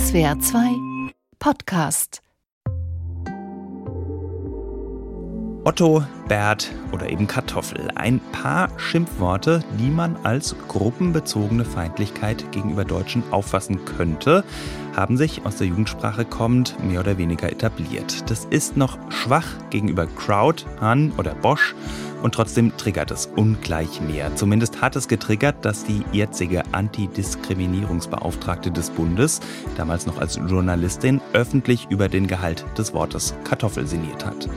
SWR 2 Podcast Otto, Bert oder eben Kartoffel. Ein paar Schimpfworte, die man als gruppenbezogene Feindlichkeit gegenüber Deutschen auffassen könnte, haben sich aus der Jugendsprache kommend mehr oder weniger etabliert. Das ist noch schwach gegenüber Crowd, Han oder Bosch und trotzdem triggert es ungleich mehr. Zumindest hat es getriggert, dass die jetzige Antidiskriminierungsbeauftragte des Bundes, damals noch als Journalistin, öffentlich über den Gehalt des Wortes Kartoffel sinniert hat.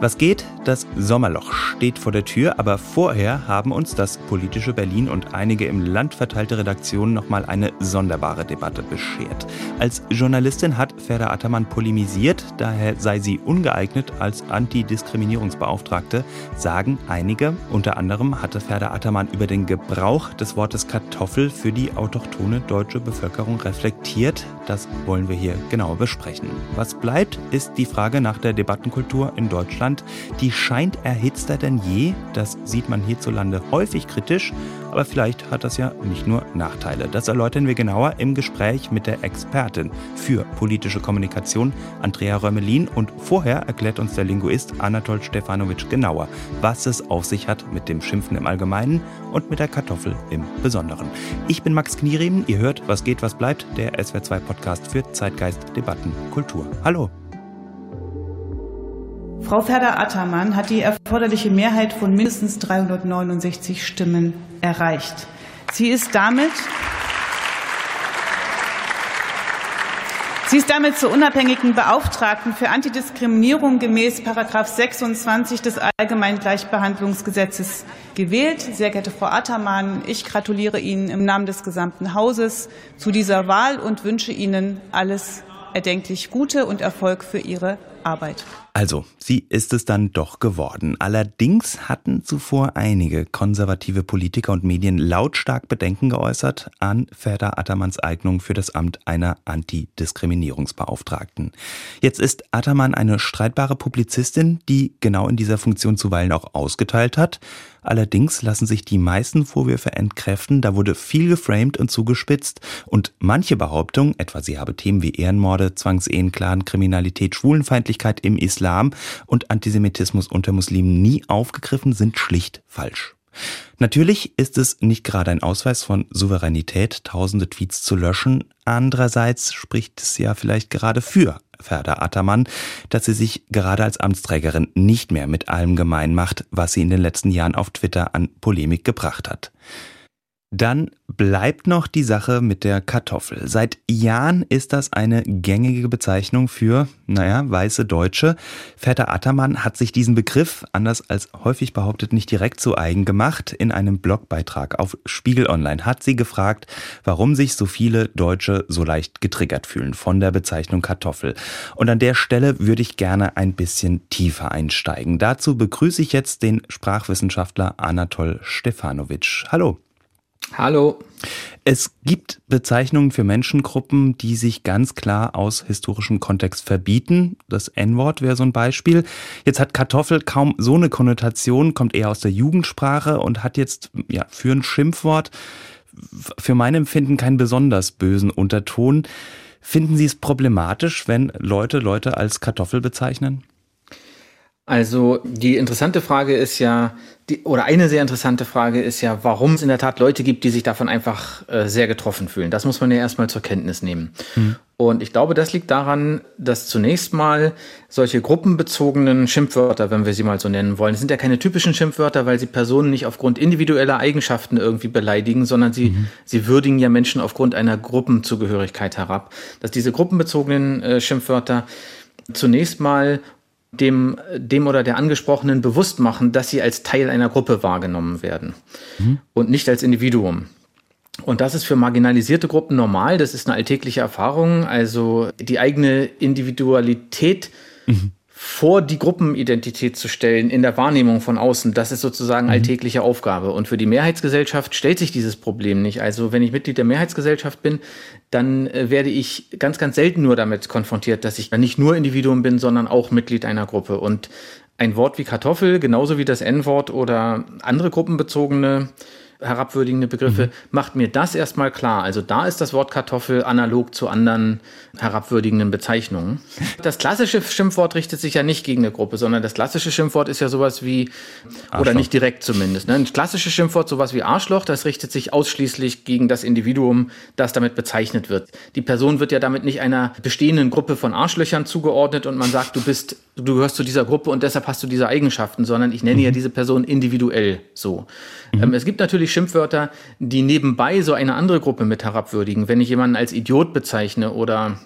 Was geht? Das Sommerloch steht vor der Tür, aber vorher haben uns das politische Berlin und einige im Land verteilte Redaktionen nochmal eine sonderbare Debatte beschert. Als Journalistin hat Ferda Attermann polemisiert, daher sei sie ungeeignet als Antidiskriminierungsbeauftragte, sagen einige. Unter anderem hatte Ferda Attermann über den Gebrauch des Wortes Kartoffel für die autochtone deutsche Bevölkerung reflektiert. Das wollen wir hier genauer besprechen. Was bleibt, ist die Frage nach der Debattenkultur in Deutschland, die scheint erhitzter denn je. Das sieht man hierzulande häufig kritisch, aber vielleicht hat das ja nicht nur Nachteile. Das erläutern wir genauer im Gespräch mit der Expertin für politische Kommunikation, Andrea Römelin. Und vorher erklärt uns der Linguist Anatol Stefanovic genauer, was es auf sich hat mit dem Schimpfen im Allgemeinen und mit der Kartoffel im Besonderen. Ich bin Max Knieriemen. Ihr hört, was geht, was bleibt, der SWR2 Podcast für Zeitgeist, Debatten, Kultur. Hallo. Frau Ferder-Attermann hat die erforderliche Mehrheit von mindestens 369 Stimmen erreicht. Sie ist damit Sie ist damit zur unabhängigen Beauftragten für Antidiskriminierung gemäß 26 des Allgemeinen Gleichbehandlungsgesetzes gewählt. Sehr geehrte Frau Attermann, ich gratuliere Ihnen im Namen des gesamten Hauses zu dieser Wahl und wünsche Ihnen alles erdenklich Gute und Erfolg für Ihre Arbeit. Also, sie ist es dann doch geworden. Allerdings hatten zuvor einige konservative Politiker und Medien lautstark Bedenken geäußert an Ferda Attermanns Eignung für das Amt einer Antidiskriminierungsbeauftragten. Jetzt ist Attermann eine streitbare Publizistin, die genau in dieser Funktion zuweilen auch ausgeteilt hat. Allerdings lassen sich die meisten Vorwürfe entkräften, da wurde viel geframed und zugespitzt und manche Behauptung, etwa sie habe Themen wie Ehrenmorde, Zwangsehen, Clan, Kriminalität, Schwulenfeindlichkeit im Islam und Antisemitismus unter Muslimen nie aufgegriffen, sind schlicht falsch. Natürlich ist es nicht gerade ein Ausweis von Souveränität, tausende Tweets zu löschen. Andererseits spricht es ja vielleicht gerade für Ferda Attermann, dass sie sich gerade als Amtsträgerin nicht mehr mit allem gemein macht, was sie in den letzten Jahren auf Twitter an Polemik gebracht hat. Dann bleibt noch die Sache mit der Kartoffel. Seit Jahren ist das eine gängige Bezeichnung für, naja, weiße Deutsche. Vetter Attermann hat sich diesen Begriff, anders als häufig behauptet, nicht direkt zu eigen gemacht. In einem Blogbeitrag auf Spiegel Online hat sie gefragt, warum sich so viele Deutsche so leicht getriggert fühlen von der Bezeichnung Kartoffel. Und an der Stelle würde ich gerne ein bisschen tiefer einsteigen. Dazu begrüße ich jetzt den Sprachwissenschaftler Anatol Stefanovic. Hallo. Hallo. Es gibt Bezeichnungen für Menschengruppen, die sich ganz klar aus historischem Kontext verbieten. Das N-Wort wäre so ein Beispiel. Jetzt hat Kartoffel kaum so eine Konnotation, kommt eher aus der Jugendsprache und hat jetzt ja für ein Schimpfwort für mein Empfinden keinen besonders bösen Unterton. Finden Sie es problematisch, wenn Leute Leute als Kartoffel bezeichnen? Also die interessante Frage ist ja, die, oder eine sehr interessante Frage ist ja, warum es in der Tat Leute gibt, die sich davon einfach äh, sehr getroffen fühlen. Das muss man ja erstmal zur Kenntnis nehmen. Hm. Und ich glaube, das liegt daran, dass zunächst mal solche gruppenbezogenen Schimpfwörter, wenn wir sie mal so nennen wollen, sind ja keine typischen Schimpfwörter, weil sie Personen nicht aufgrund individueller Eigenschaften irgendwie beleidigen, sondern sie, mhm. sie würdigen ja Menschen aufgrund einer Gruppenzugehörigkeit herab. Dass diese gruppenbezogenen äh, Schimpfwörter zunächst mal dem, dem oder der Angesprochenen bewusst machen, dass sie als Teil einer Gruppe wahrgenommen werden mhm. und nicht als Individuum. Und das ist für marginalisierte Gruppen normal, das ist eine alltägliche Erfahrung. Also die eigene Individualität mhm vor die Gruppenidentität zu stellen in der Wahrnehmung von außen, das ist sozusagen mhm. alltägliche Aufgabe. Und für die Mehrheitsgesellschaft stellt sich dieses Problem nicht. Also wenn ich Mitglied der Mehrheitsgesellschaft bin, dann äh, werde ich ganz, ganz selten nur damit konfrontiert, dass ich nicht nur Individuum bin, sondern auch Mitglied einer Gruppe. Und ein Wort wie Kartoffel, genauso wie das N-Wort oder andere gruppenbezogene herabwürdigende Begriffe, mhm. macht mir das erstmal klar. Also da ist das Wort Kartoffel analog zu anderen herabwürdigenden Bezeichnungen. Das klassische Schimpfwort richtet sich ja nicht gegen eine Gruppe, sondern das klassische Schimpfwort ist ja sowas wie, Arschloch. oder nicht direkt zumindest. Ne? Ein klassisches Schimpfwort, sowas wie Arschloch, das richtet sich ausschließlich gegen das Individuum, das damit bezeichnet wird. Die Person wird ja damit nicht einer bestehenden Gruppe von Arschlöchern zugeordnet und man sagt, du bist, du gehörst zu dieser Gruppe und deshalb hast du diese Eigenschaften, sondern ich nenne mhm. ja diese Person individuell so. Mhm. Ähm, es gibt natürlich Schimpfwörter, die nebenbei so eine andere Gruppe mit herabwürdigen. Wenn ich jemanden als Idiot bezeichne oder,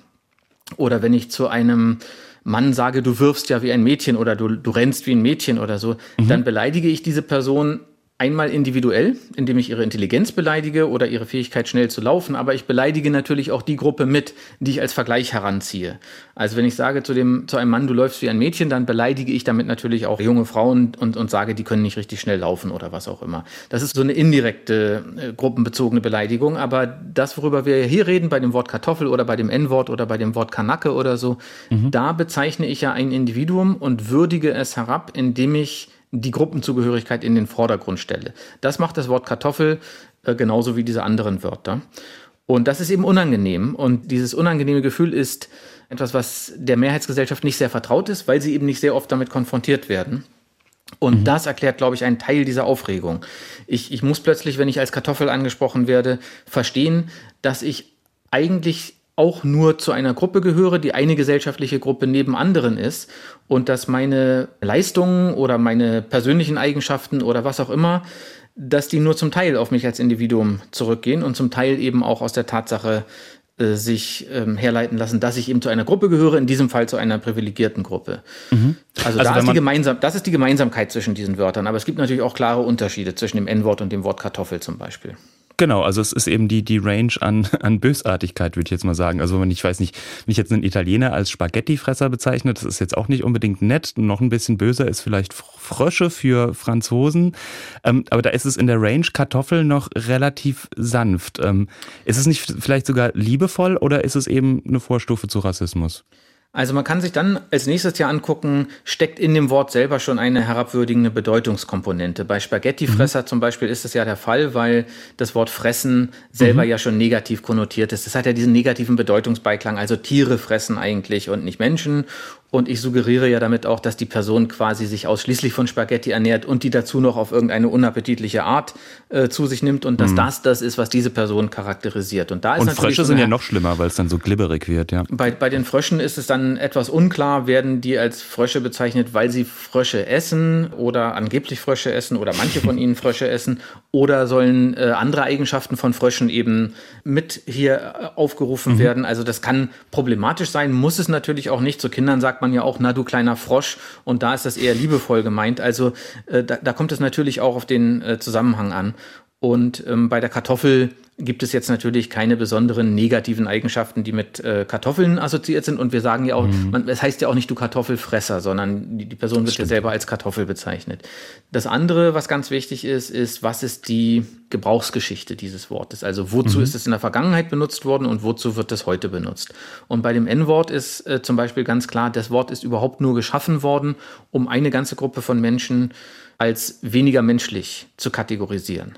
oder wenn ich zu einem Mann sage, du wirfst ja wie ein Mädchen oder du, du rennst wie ein Mädchen oder so, mhm. dann beleidige ich diese Person Einmal individuell, indem ich ihre Intelligenz beleidige oder ihre Fähigkeit schnell zu laufen, aber ich beleidige natürlich auch die Gruppe mit, die ich als Vergleich heranziehe. Also wenn ich sage zu, dem, zu einem Mann, du läufst wie ein Mädchen, dann beleidige ich damit natürlich auch junge Frauen und, und sage, die können nicht richtig schnell laufen oder was auch immer. Das ist so eine indirekte, äh, gruppenbezogene Beleidigung, aber das, worüber wir hier reden, bei dem Wort Kartoffel oder bei dem N-Wort oder bei dem Wort Kanacke oder so, mhm. da bezeichne ich ja ein Individuum und würdige es herab, indem ich die Gruppenzugehörigkeit in den Vordergrund stelle. Das macht das Wort Kartoffel äh, genauso wie diese anderen Wörter. Und das ist eben unangenehm. Und dieses unangenehme Gefühl ist etwas, was der Mehrheitsgesellschaft nicht sehr vertraut ist, weil sie eben nicht sehr oft damit konfrontiert werden. Und mhm. das erklärt, glaube ich, einen Teil dieser Aufregung. Ich, ich muss plötzlich, wenn ich als Kartoffel angesprochen werde, verstehen, dass ich eigentlich auch nur zu einer Gruppe gehöre, die eine gesellschaftliche Gruppe neben anderen ist und dass meine Leistungen oder meine persönlichen Eigenschaften oder was auch immer, dass die nur zum Teil auf mich als Individuum zurückgehen und zum Teil eben auch aus der Tatsache äh, sich ähm, herleiten lassen, dass ich eben zu einer Gruppe gehöre, in diesem Fall zu einer privilegierten Gruppe. Mhm. Also, also da ist die gemeinsam, das ist die Gemeinsamkeit zwischen diesen Wörtern, aber es gibt natürlich auch klare Unterschiede zwischen dem N-Wort und dem Wort Kartoffel zum Beispiel. Genau, also es ist eben die, die Range an, an Bösartigkeit, würde ich jetzt mal sagen. Also wenn ich weiß nicht, wenn ich jetzt einen Italiener als Spaghettifresser bezeichne, das ist jetzt auch nicht unbedingt nett. Noch ein bisschen böser ist vielleicht Frösche für Franzosen. Ähm, aber da ist es in der Range Kartoffel noch relativ sanft. Ähm, ist es nicht vielleicht sogar liebevoll oder ist es eben eine Vorstufe zu Rassismus? Also man kann sich dann als nächstes ja angucken, steckt in dem Wort selber schon eine herabwürdigende Bedeutungskomponente. Bei Spaghettifresser mhm. zum Beispiel ist das ja der Fall, weil das Wort fressen selber mhm. ja schon negativ konnotiert ist. Das hat ja diesen negativen Bedeutungsbeiklang, also Tiere fressen eigentlich und nicht Menschen. Und ich suggeriere ja damit auch, dass die Person quasi sich ausschließlich von Spaghetti ernährt und die dazu noch auf irgendeine unappetitliche Art äh, zu sich nimmt und dass mhm. das das ist, was diese Person charakterisiert. Und, da ist und Frösche sind ja noch schlimmer, weil es dann so glibberig wird, ja. Bei, bei den Fröschen ist es dann etwas unklar, werden die als Frösche bezeichnet, weil sie Frösche essen oder angeblich Frösche essen oder manche von ihnen Frösche essen oder sollen äh, andere Eigenschaften von Fröschen eben mit hier äh, aufgerufen mhm. werden. Also das kann problematisch sein, muss es natürlich auch nicht. Zu Kindern sagt man ja auch, na du kleiner Frosch, und da ist das eher liebevoll gemeint. Also äh, da, da kommt es natürlich auch auf den äh, Zusammenhang an. Und ähm, bei der Kartoffel gibt es jetzt natürlich keine besonderen negativen Eigenschaften, die mit äh, Kartoffeln assoziiert sind. Und wir sagen ja auch, mhm. man, es heißt ja auch nicht du Kartoffelfresser, sondern die, die Person wird ja selber als Kartoffel bezeichnet. Das andere, was ganz wichtig ist, ist, was ist die Gebrauchsgeschichte dieses Wortes? Also wozu mhm. ist es in der Vergangenheit benutzt worden und wozu wird es heute benutzt? Und bei dem N-Wort ist äh, zum Beispiel ganz klar, das Wort ist überhaupt nur geschaffen worden, um eine ganze Gruppe von Menschen als weniger menschlich zu kategorisieren.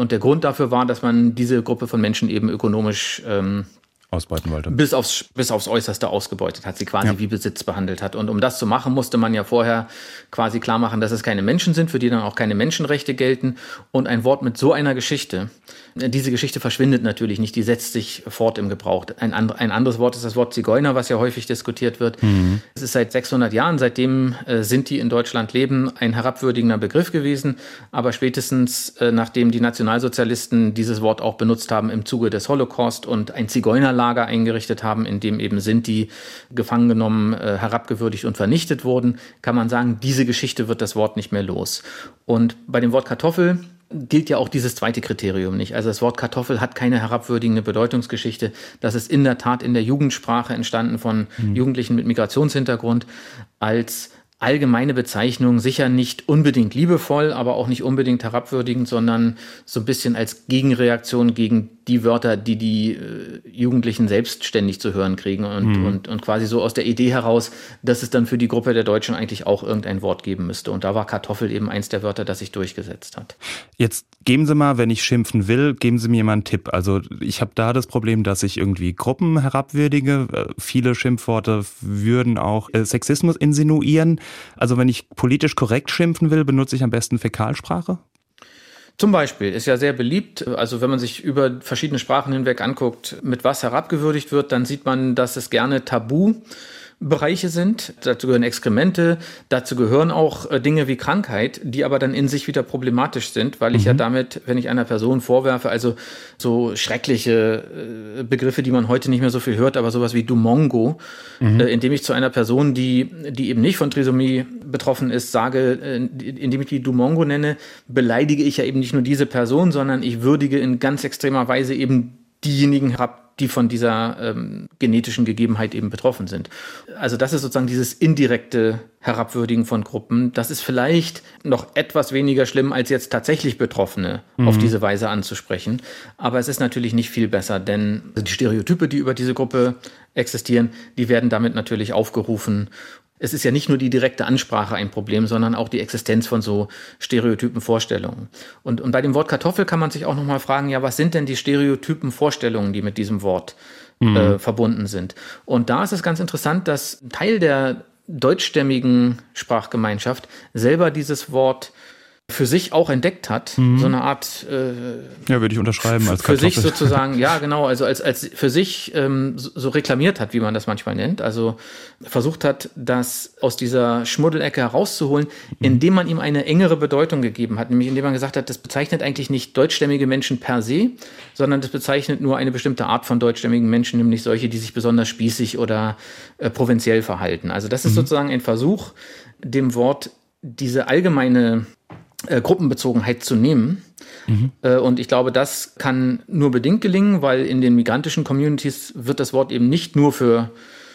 Und der Grund dafür war, dass man diese Gruppe von Menschen eben ökonomisch ähm, ausbeuten wollte. Bis aufs, bis aufs Äußerste ausgebeutet hat, sie quasi ja. wie Besitz behandelt hat. Und um das zu machen, musste man ja vorher quasi klar machen, dass es keine Menschen sind, für die dann auch keine Menschenrechte gelten. Und ein Wort mit so einer Geschichte, diese Geschichte verschwindet natürlich nicht, die setzt sich fort im Gebrauch. Ein, and, ein anderes Wort ist das Wort Zigeuner, was ja häufig diskutiert wird. Mhm. Es ist seit 600 Jahren, seitdem äh, sind die in Deutschland leben, ein herabwürdigender Begriff gewesen. Aber spätestens äh, nachdem die Nationalsozialisten dieses Wort auch benutzt haben im Zuge des Holocaust und ein Zigeunerlager eingerichtet haben, in dem eben sind die gefangen genommen, äh, herabgewürdigt und vernichtet wurden, kann man sagen, diese Geschichte wird das Wort nicht mehr los. Und bei dem Wort Kartoffel gilt ja auch dieses zweite Kriterium nicht. Also das Wort Kartoffel hat keine herabwürdigende Bedeutungsgeschichte. Das ist in der Tat in der Jugendsprache entstanden von mhm. Jugendlichen mit Migrationshintergrund als allgemeine Bezeichnung, sicher nicht unbedingt liebevoll, aber auch nicht unbedingt herabwürdigend, sondern so ein bisschen als Gegenreaktion gegen die Wörter, die die äh, Jugendlichen selbstständig zu hören kriegen und, mhm. und, und quasi so aus der Idee heraus, dass es dann für die Gruppe der Deutschen eigentlich auch irgendein Wort geben müsste. Und da war Kartoffel eben eins der Wörter, das sich durchgesetzt hat. Jetzt geben Sie mal, wenn ich schimpfen will, geben Sie mir mal einen Tipp. Also ich habe da das Problem, dass ich irgendwie Gruppen herabwürdige. Äh, viele Schimpfworte würden auch äh, Sexismus insinuieren. Also wenn ich politisch korrekt schimpfen will, benutze ich am besten Fäkalsprache? Zum Beispiel ist ja sehr beliebt, also wenn man sich über verschiedene Sprachen hinweg anguckt, mit was herabgewürdigt wird, dann sieht man, dass es gerne tabu Bereiche sind. Dazu gehören Exkremente, dazu gehören auch äh, Dinge wie Krankheit, die aber dann in sich wieder problematisch sind, weil ich mhm. ja damit, wenn ich einer Person vorwerfe, also so schreckliche äh, Begriffe, die man heute nicht mehr so viel hört, aber sowas wie Dumongo, mhm. äh, indem ich zu einer Person, die, die eben nicht von Trisomie betroffen ist, sage, indem ich die Dumongo nenne, beleidige ich ja eben nicht nur diese Person, sondern ich würdige in ganz extremer Weise eben diejenigen herab, die von dieser ähm, genetischen Gegebenheit eben betroffen sind. Also das ist sozusagen dieses indirekte Herabwürdigen von Gruppen. Das ist vielleicht noch etwas weniger schlimm, als jetzt tatsächlich Betroffene mhm. auf diese Weise anzusprechen. Aber es ist natürlich nicht viel besser, denn die Stereotype, die über diese Gruppe existieren, die werden damit natürlich aufgerufen es ist ja nicht nur die direkte Ansprache ein Problem, sondern auch die Existenz von so stereotypen Vorstellungen. Und, und bei dem Wort Kartoffel kann man sich auch nochmal fragen, ja, was sind denn die stereotypen Vorstellungen, die mit diesem Wort mhm. äh, verbunden sind? Und da ist es ganz interessant, dass ein Teil der deutschstämmigen Sprachgemeinschaft selber dieses Wort für sich auch entdeckt hat, mhm. so eine Art äh, ja würde ich unterschreiben als für sich sozusagen ja genau also als als für sich ähm, so reklamiert hat wie man das manchmal nennt also versucht hat das aus dieser Schmuddelecke herauszuholen mhm. indem man ihm eine engere Bedeutung gegeben hat nämlich indem man gesagt hat das bezeichnet eigentlich nicht deutschstämmige Menschen per se sondern das bezeichnet nur eine bestimmte Art von deutschstämmigen Menschen nämlich solche die sich besonders spießig oder äh, provinziell verhalten also das ist mhm. sozusagen ein Versuch dem Wort diese allgemeine äh, Gruppenbezogenheit zu nehmen. Mhm. Äh, und ich glaube, das kann nur bedingt gelingen, weil in den migrantischen Communities wird das Wort eben nicht nur für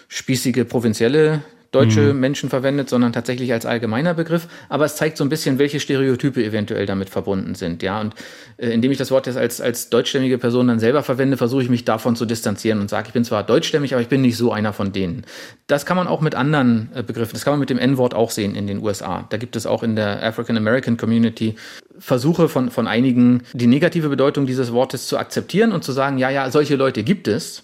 spießige Provinzielle deutsche mhm. Menschen verwendet, sondern tatsächlich als allgemeiner Begriff. Aber es zeigt so ein bisschen, welche Stereotype eventuell damit verbunden sind. Ja, und äh, indem ich das Wort jetzt als, als deutschstämmige Person dann selber verwende, versuche ich mich davon zu distanzieren und sage, ich bin zwar deutschstämmig, aber ich bin nicht so einer von denen. Das kann man auch mit anderen äh, Begriffen, das kann man mit dem N-Wort auch sehen in den USA. Da gibt es auch in der African American Community Versuche von, von einigen, die negative Bedeutung dieses Wortes zu akzeptieren und zu sagen, ja, ja, solche Leute gibt es.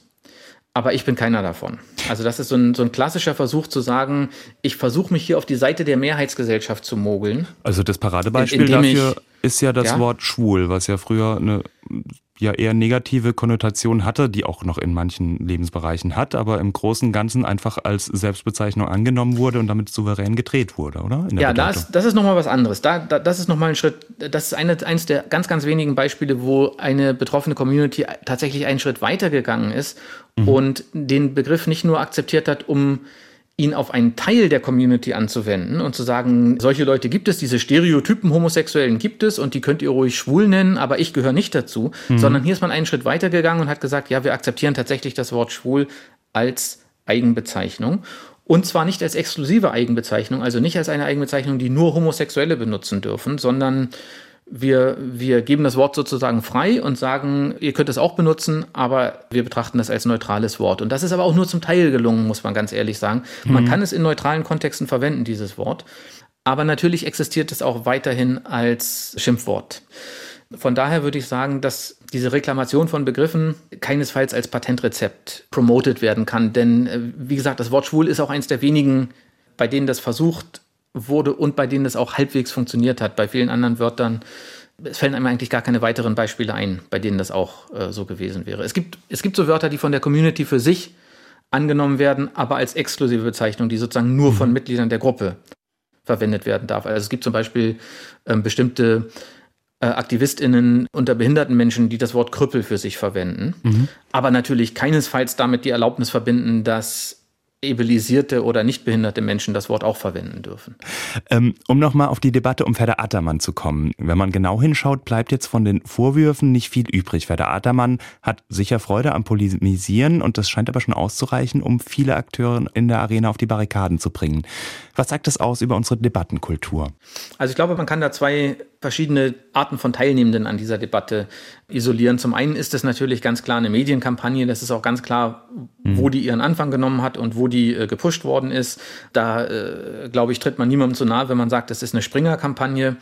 Aber ich bin keiner davon. Also das ist so ein, so ein klassischer Versuch zu sagen, ich versuche mich hier auf die Seite der Mehrheitsgesellschaft zu mogeln. Also das Paradebeispiel dafür ich, ist ja das ja? Wort schwul, was ja früher eine ja eher negative Konnotation hatte, die auch noch in manchen Lebensbereichen hat, aber im Großen und Ganzen einfach als Selbstbezeichnung angenommen wurde und damit souverän gedreht wurde, oder? ja, da ist, das ist nochmal was anderes. Da, da, das ist nochmal ein Schritt, das ist eine, eines der ganz, ganz wenigen Beispiele, wo eine betroffene Community tatsächlich einen Schritt weitergegangen ist mhm. und den Begriff nicht nur akzeptiert hat, um ihn auf einen Teil der Community anzuwenden und zu sagen, solche Leute gibt es, diese Stereotypen Homosexuellen gibt es und die könnt ihr ruhig schwul nennen, aber ich gehöre nicht dazu, mhm. sondern hier ist man einen Schritt weiter gegangen und hat gesagt, ja, wir akzeptieren tatsächlich das Wort schwul als Eigenbezeichnung. Und zwar nicht als exklusive Eigenbezeichnung, also nicht als eine Eigenbezeichnung, die nur Homosexuelle benutzen dürfen, sondern wir, wir geben das Wort sozusagen frei und sagen, ihr könnt es auch benutzen, aber wir betrachten das als neutrales Wort. Und das ist aber auch nur zum Teil gelungen, muss man ganz ehrlich sagen. Man mhm. kann es in neutralen Kontexten verwenden, dieses Wort. Aber natürlich existiert es auch weiterhin als Schimpfwort. Von daher würde ich sagen, dass diese Reklamation von Begriffen keinesfalls als Patentrezept promotet werden kann. Denn, äh, wie gesagt, das Wort schwul ist auch eines der wenigen, bei denen das versucht wurde und bei denen das auch halbwegs funktioniert hat. Bei vielen anderen Wörtern es fällen einem eigentlich gar keine weiteren Beispiele ein, bei denen das auch äh, so gewesen wäre. Es gibt, es gibt so Wörter, die von der Community für sich angenommen werden, aber als exklusive Bezeichnung, die sozusagen nur von mhm. Mitgliedern der Gruppe verwendet werden darf. Also es gibt zum Beispiel ähm, bestimmte äh, AktivistInnen unter behinderten Menschen, die das Wort Krüppel für sich verwenden, mhm. aber natürlich keinesfalls damit die Erlaubnis verbinden, dass ebilisierte oder nicht behinderte Menschen das Wort auch verwenden dürfen. Ähm, um nochmal auf die Debatte um Ferda Attermann zu kommen. Wenn man genau hinschaut, bleibt jetzt von den Vorwürfen nicht viel übrig. Ferda Attermann hat sicher Freude am Polemisieren und das scheint aber schon auszureichen, um viele Akteure in der Arena auf die Barrikaden zu bringen. Was sagt das aus über unsere Debattenkultur? Also ich glaube, man kann da zwei verschiedene Arten von Teilnehmenden an dieser Debatte isolieren. Zum einen ist es natürlich ganz klar eine Medienkampagne. Das ist auch ganz klar, wo die ihren Anfang genommen hat und wo die äh, gepusht worden ist. Da, äh, glaube ich, tritt man niemandem zu nahe, wenn man sagt, das ist eine Springer-Kampagne.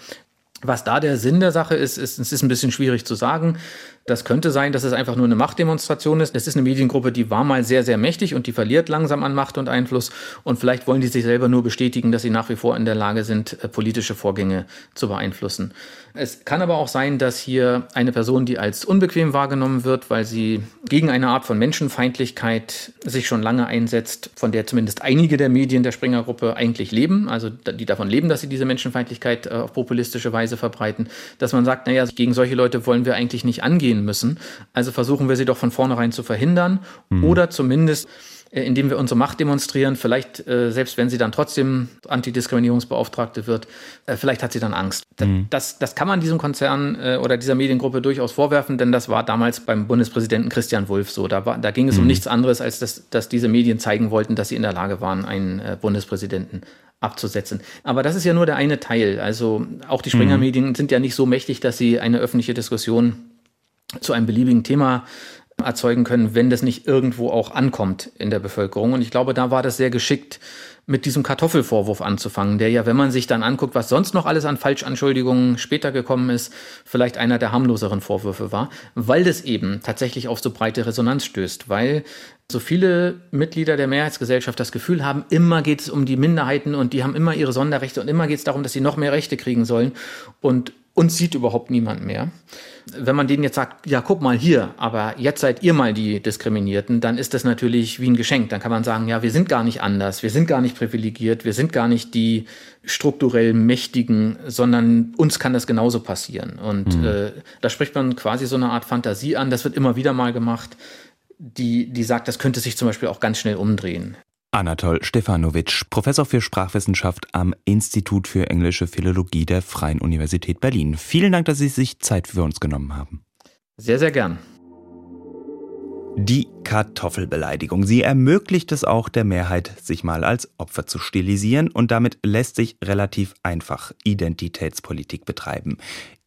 Was da der Sinn der Sache ist, ist, es ist ein bisschen schwierig zu sagen. Das könnte sein, dass es einfach nur eine Machtdemonstration ist. Es ist eine Mediengruppe, die war mal sehr, sehr mächtig und die verliert langsam an Macht und Einfluss. Und vielleicht wollen die sich selber nur bestätigen, dass sie nach wie vor in der Lage sind, äh, politische Vorgänge zu beeinflussen. Es kann aber auch sein, dass hier eine Person, die als unbequem wahrgenommen wird, weil sie gegen eine Art von Menschenfeindlichkeit sich schon lange einsetzt, von der zumindest einige der Medien der Springer-Gruppe eigentlich leben, also die davon leben, dass sie diese Menschenfeindlichkeit äh, auf populistische Weise verbreiten, dass man sagt, naja, gegen solche Leute wollen wir eigentlich nicht angehen müssen. Also versuchen wir sie doch von vornherein zu verhindern mhm. oder zumindest äh, indem wir unsere Macht demonstrieren. Vielleicht, äh, selbst wenn sie dann trotzdem Antidiskriminierungsbeauftragte wird, äh, vielleicht hat sie dann Angst. Mhm. Das, das kann man diesem Konzern äh, oder dieser Mediengruppe durchaus vorwerfen, denn das war damals beim Bundespräsidenten Christian Wulff so. Da, war, da ging es mhm. um nichts anderes, als dass, dass diese Medien zeigen wollten, dass sie in der Lage waren, einen Bundespräsidenten abzusetzen. Aber das ist ja nur der eine Teil. Also auch die Springer-Medien mhm. sind ja nicht so mächtig, dass sie eine öffentliche Diskussion zu einem beliebigen Thema erzeugen können, wenn das nicht irgendwo auch ankommt in der Bevölkerung. Und ich glaube, da war das sehr geschickt, mit diesem Kartoffelvorwurf anzufangen, der ja, wenn man sich dann anguckt, was sonst noch alles an Falschanschuldigungen später gekommen ist, vielleicht einer der harmloseren Vorwürfe war, weil das eben tatsächlich auf so breite Resonanz stößt, weil so viele Mitglieder der Mehrheitsgesellschaft das Gefühl haben, immer geht es um die Minderheiten und die haben immer ihre Sonderrechte und immer geht es darum, dass sie noch mehr Rechte kriegen sollen und uns sieht überhaupt niemand mehr wenn man denen jetzt sagt, ja, guck mal hier, aber jetzt seid ihr mal die Diskriminierten, dann ist das natürlich wie ein Geschenk. Dann kann man sagen, ja, wir sind gar nicht anders, wir sind gar nicht privilegiert, wir sind gar nicht die strukturell Mächtigen, sondern uns kann das genauso passieren. Und mhm. äh, da spricht man quasi so eine Art Fantasie an, das wird immer wieder mal gemacht, die, die sagt, das könnte sich zum Beispiel auch ganz schnell umdrehen. Anatol Stefanovic, Professor für Sprachwissenschaft am Institut für englische Philologie der Freien Universität Berlin. Vielen Dank, dass Sie sich Zeit für uns genommen haben. Sehr, sehr gern. Die Kartoffelbeleidigung. Sie ermöglicht es auch der Mehrheit, sich mal als Opfer zu stilisieren und damit lässt sich relativ einfach Identitätspolitik betreiben.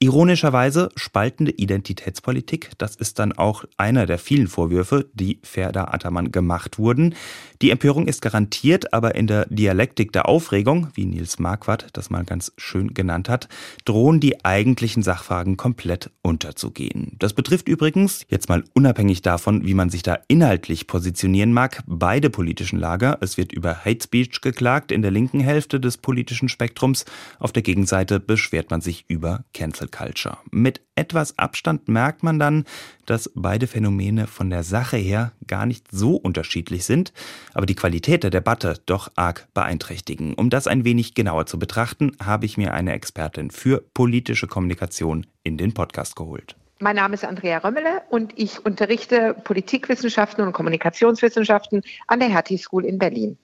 Ironischerweise spaltende Identitätspolitik, das ist dann auch einer der vielen Vorwürfe, die Ferda Attermann gemacht wurden. Die Empörung ist garantiert, aber in der Dialektik der Aufregung, wie Nils Marquardt das mal ganz schön genannt hat, drohen die eigentlichen Sachfragen komplett unterzugehen. Das betrifft übrigens, jetzt mal unabhängig davon, wie man sich da inhaltlich positionieren mag, beide politischen Lager. Es wird über Hate Speech geklagt in der linken Hälfte des politischen Spektrums, auf der Gegenseite beschwert man sich über Cancel Culture. Mit etwas Abstand merkt man dann, dass beide Phänomene von der Sache her gar nicht so unterschiedlich sind, aber die Qualität der Debatte doch arg beeinträchtigen. Um das ein wenig genauer zu betrachten, habe ich mir eine Expertin für politische Kommunikation in den Podcast geholt. Mein Name ist Andrea Römmele und ich unterrichte Politikwissenschaften und Kommunikationswissenschaften an der Hertie School in Berlin.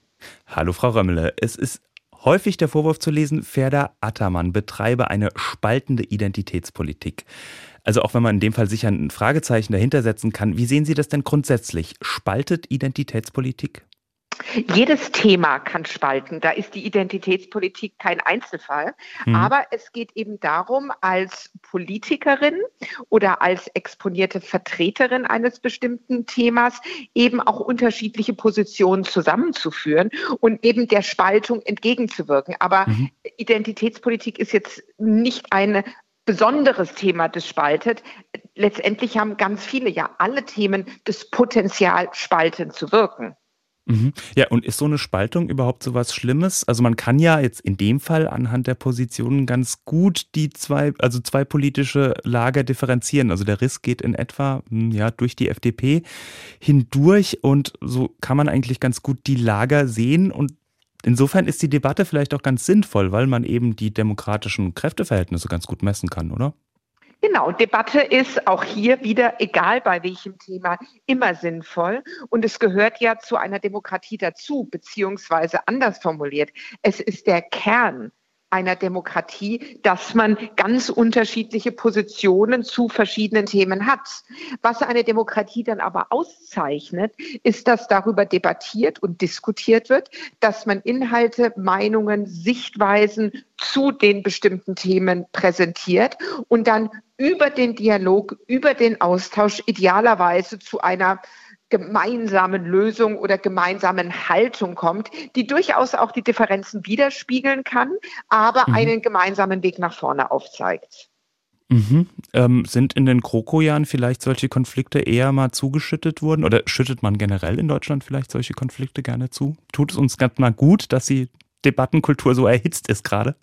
Hallo Frau Römmele, es ist häufig der Vorwurf zu lesen, Ferda Attermann betreibe eine spaltende Identitätspolitik. Also auch wenn man in dem Fall sicher ein Fragezeichen dahinter setzen kann, wie sehen Sie das denn grundsätzlich? Spaltet Identitätspolitik? Jedes Thema kann spalten. Da ist die Identitätspolitik kein Einzelfall. Mhm. Aber es geht eben darum, als Politikerin oder als exponierte Vertreterin eines bestimmten Themas eben auch unterschiedliche Positionen zusammenzuführen und eben der Spaltung entgegenzuwirken. Aber mhm. Identitätspolitik ist jetzt nicht ein besonderes Thema, das spaltet. Letztendlich haben ganz viele, ja alle Themen das Potenzial, spalten zu wirken. Mhm. Ja, und ist so eine Spaltung überhaupt so was Schlimmes? Also man kann ja jetzt in dem Fall anhand der Positionen ganz gut die zwei, also zwei politische Lager differenzieren. Also der Riss geht in etwa hm, ja durch die FDP hindurch und so kann man eigentlich ganz gut die Lager sehen und Insofern ist die Debatte vielleicht auch ganz sinnvoll, weil man eben die demokratischen Kräfteverhältnisse ganz gut messen kann, oder? Genau, Debatte ist auch hier wieder, egal bei welchem Thema, immer sinnvoll. Und es gehört ja zu einer Demokratie dazu, beziehungsweise anders formuliert, es ist der Kern einer Demokratie, dass man ganz unterschiedliche Positionen zu verschiedenen Themen hat. Was eine Demokratie dann aber auszeichnet, ist, dass darüber debattiert und diskutiert wird, dass man Inhalte, Meinungen, Sichtweisen zu den bestimmten Themen präsentiert und dann über den Dialog, über den Austausch idealerweise zu einer gemeinsamen Lösung oder gemeinsamen Haltung kommt, die durchaus auch die Differenzen widerspiegeln kann, aber mhm. einen gemeinsamen Weg nach vorne aufzeigt. Mhm. Ähm, sind in den Kroko-Jahren vielleicht solche Konflikte eher mal zugeschüttet worden? Oder schüttet man generell in Deutschland vielleicht solche Konflikte gerne zu? Tut es uns ganz mal gut, dass die Debattenkultur so erhitzt ist gerade?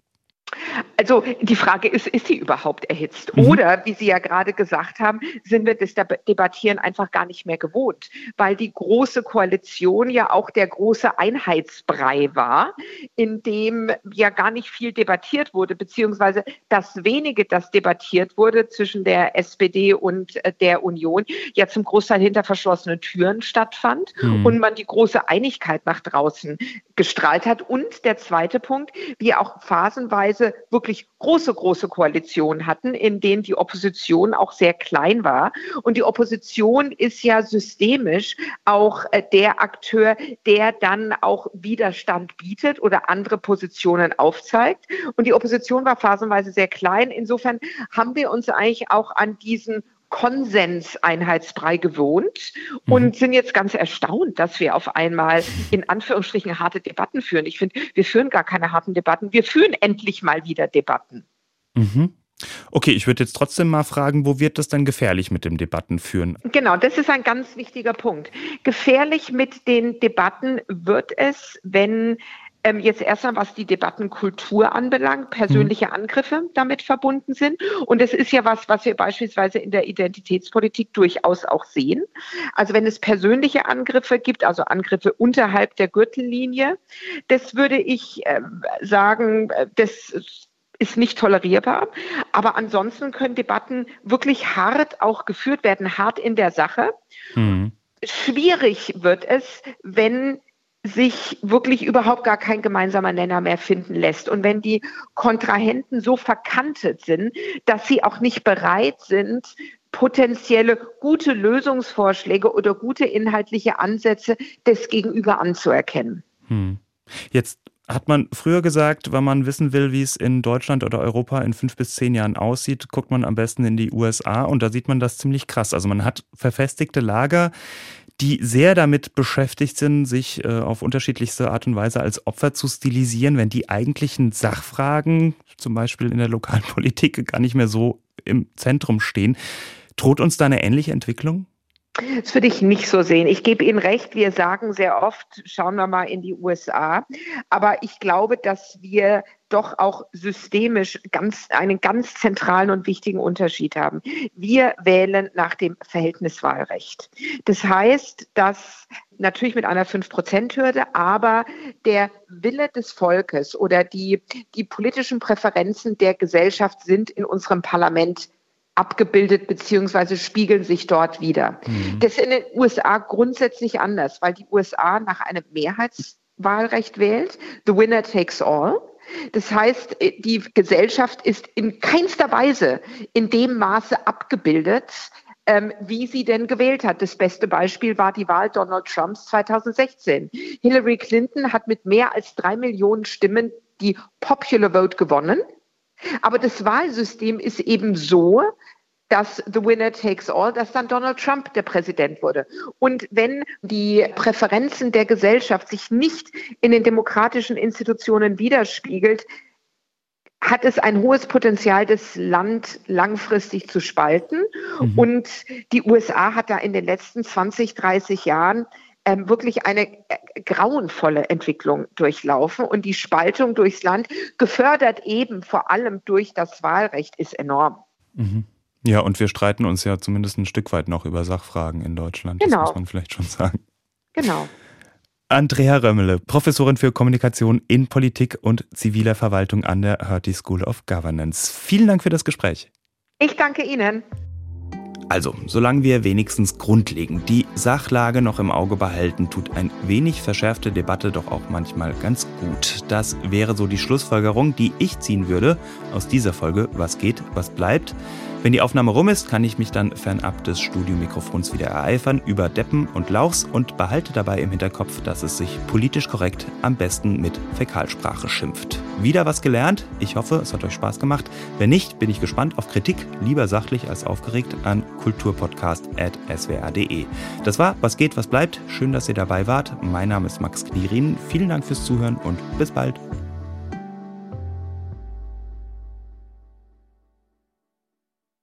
Also die Frage ist, ist sie überhaupt erhitzt? Mhm. Oder, wie Sie ja gerade gesagt haben, sind wir das Debattieren einfach gar nicht mehr gewohnt, weil die große Koalition ja auch der große Einheitsbrei war, in dem ja gar nicht viel debattiert wurde, beziehungsweise das wenige, das debattiert wurde zwischen der SPD und äh, der Union, ja zum Großteil hinter verschlossenen Türen stattfand mhm. und man die große Einigkeit nach draußen gestrahlt hat. Und der zweite Punkt, wie auch phasenweise wirklich große, große Koalitionen hatten, in denen die Opposition auch sehr klein war. Und die Opposition ist ja systemisch auch äh, der Akteur, der dann auch Widerstand bietet oder andere Positionen aufzeigt. Und die Opposition war phasenweise sehr klein. Insofern haben wir uns eigentlich auch an diesen Konsenseinheitsbrei gewohnt mhm. und sind jetzt ganz erstaunt, dass wir auf einmal in Anführungsstrichen harte Debatten führen. Ich finde, wir führen gar keine harten Debatten. Wir führen endlich mal wieder Debatten. Mhm. Okay, ich würde jetzt trotzdem mal fragen, wo wird das dann gefährlich mit dem Debatten führen? Genau, das ist ein ganz wichtiger Punkt. Gefährlich mit den Debatten wird es, wenn ähm, jetzt erstmal, was die Debattenkultur anbelangt, persönliche mhm. Angriffe damit verbunden sind. Und das ist ja was, was wir beispielsweise in der Identitätspolitik durchaus auch sehen. Also wenn es persönliche Angriffe gibt, also Angriffe unterhalb der Gürtellinie, das würde ich äh, sagen, das ist nicht tolerierbar. Aber ansonsten können Debatten wirklich hart auch geführt werden, hart in der Sache. Mhm. Schwierig wird es, wenn sich wirklich überhaupt gar kein gemeinsamer Nenner mehr finden lässt. Und wenn die Kontrahenten so verkantet sind, dass sie auch nicht bereit sind, potenzielle gute Lösungsvorschläge oder gute inhaltliche Ansätze des Gegenüber anzuerkennen. Hm. Jetzt hat man früher gesagt, wenn man wissen will, wie es in Deutschland oder Europa in fünf bis zehn Jahren aussieht, guckt man am besten in die USA und da sieht man das ziemlich krass. Also man hat verfestigte Lager, die sehr damit beschäftigt sind, sich äh, auf unterschiedlichste Art und Weise als Opfer zu stilisieren, wenn die eigentlichen Sachfragen, zum Beispiel in der Lokalpolitik, gar nicht mehr so im Zentrum stehen. Droht uns da eine ähnliche Entwicklung? Das würde ich nicht so sehen. Ich gebe Ihnen recht, wir sagen sehr oft, schauen wir mal in die USA. Aber ich glaube, dass wir doch auch systemisch ganz, einen ganz zentralen und wichtigen Unterschied haben. Wir wählen nach dem Verhältniswahlrecht. Das heißt, dass natürlich mit einer 5-Prozent-Hürde, aber der Wille des Volkes oder die, die politischen Präferenzen der Gesellschaft sind in unserem Parlament abgebildet beziehungsweise spiegeln sich dort wieder. Mhm. Das ist in den USA grundsätzlich anders, weil die USA nach einem Mehrheitswahlrecht wählt. The winner takes all. Das heißt, die Gesellschaft ist in keinster Weise in dem Maße abgebildet, ähm, wie sie denn gewählt hat. Das beste Beispiel war die Wahl Donald Trumps 2016. Hillary Clinton hat mit mehr als drei Millionen Stimmen die Popular Vote gewonnen. Aber das Wahlsystem ist eben so, dass the winner takes all, dass dann Donald Trump der Präsident wurde. Und wenn die Präferenzen der Gesellschaft sich nicht in den demokratischen Institutionen widerspiegelt, hat es ein hohes Potenzial, das Land langfristig zu spalten. Mhm. Und die USA hat da in den letzten 20, 30 Jahren ähm, wirklich eine äh, grauenvolle Entwicklung durchlaufen. Und die Spaltung durchs Land, gefördert eben vor allem durch das Wahlrecht, ist enorm. Mhm. Ja, und wir streiten uns ja zumindest ein Stück weit noch über Sachfragen in Deutschland. Genau. Das muss man vielleicht schon sagen. Genau. Andrea Römmele, Professorin für Kommunikation in Politik und ziviler Verwaltung an der Hertie School of Governance. Vielen Dank für das Gespräch. Ich danke Ihnen. Also, solange wir wenigstens grundlegend die Sachlage noch im Auge behalten, tut ein wenig verschärfte Debatte doch auch manchmal ganz gut. Das wäre so die Schlussfolgerung, die ich ziehen würde aus dieser Folge Was geht, was bleibt. Wenn die Aufnahme rum ist, kann ich mich dann fernab des Studiomikrofons wieder ereifern über Deppen und Lauchs und behalte dabei im Hinterkopf, dass es sich politisch korrekt am besten mit Fäkalsprache schimpft. Wieder was gelernt. Ich hoffe, es hat euch Spaß gemacht. Wenn nicht, bin ich gespannt auf Kritik, lieber sachlich als aufgeregt, an kulturpodcast.swr.de. Das war Was geht, was bleibt. Schön, dass ihr dabei wart. Mein Name ist Max Knierin. Vielen Dank fürs Zuhören und bis bald.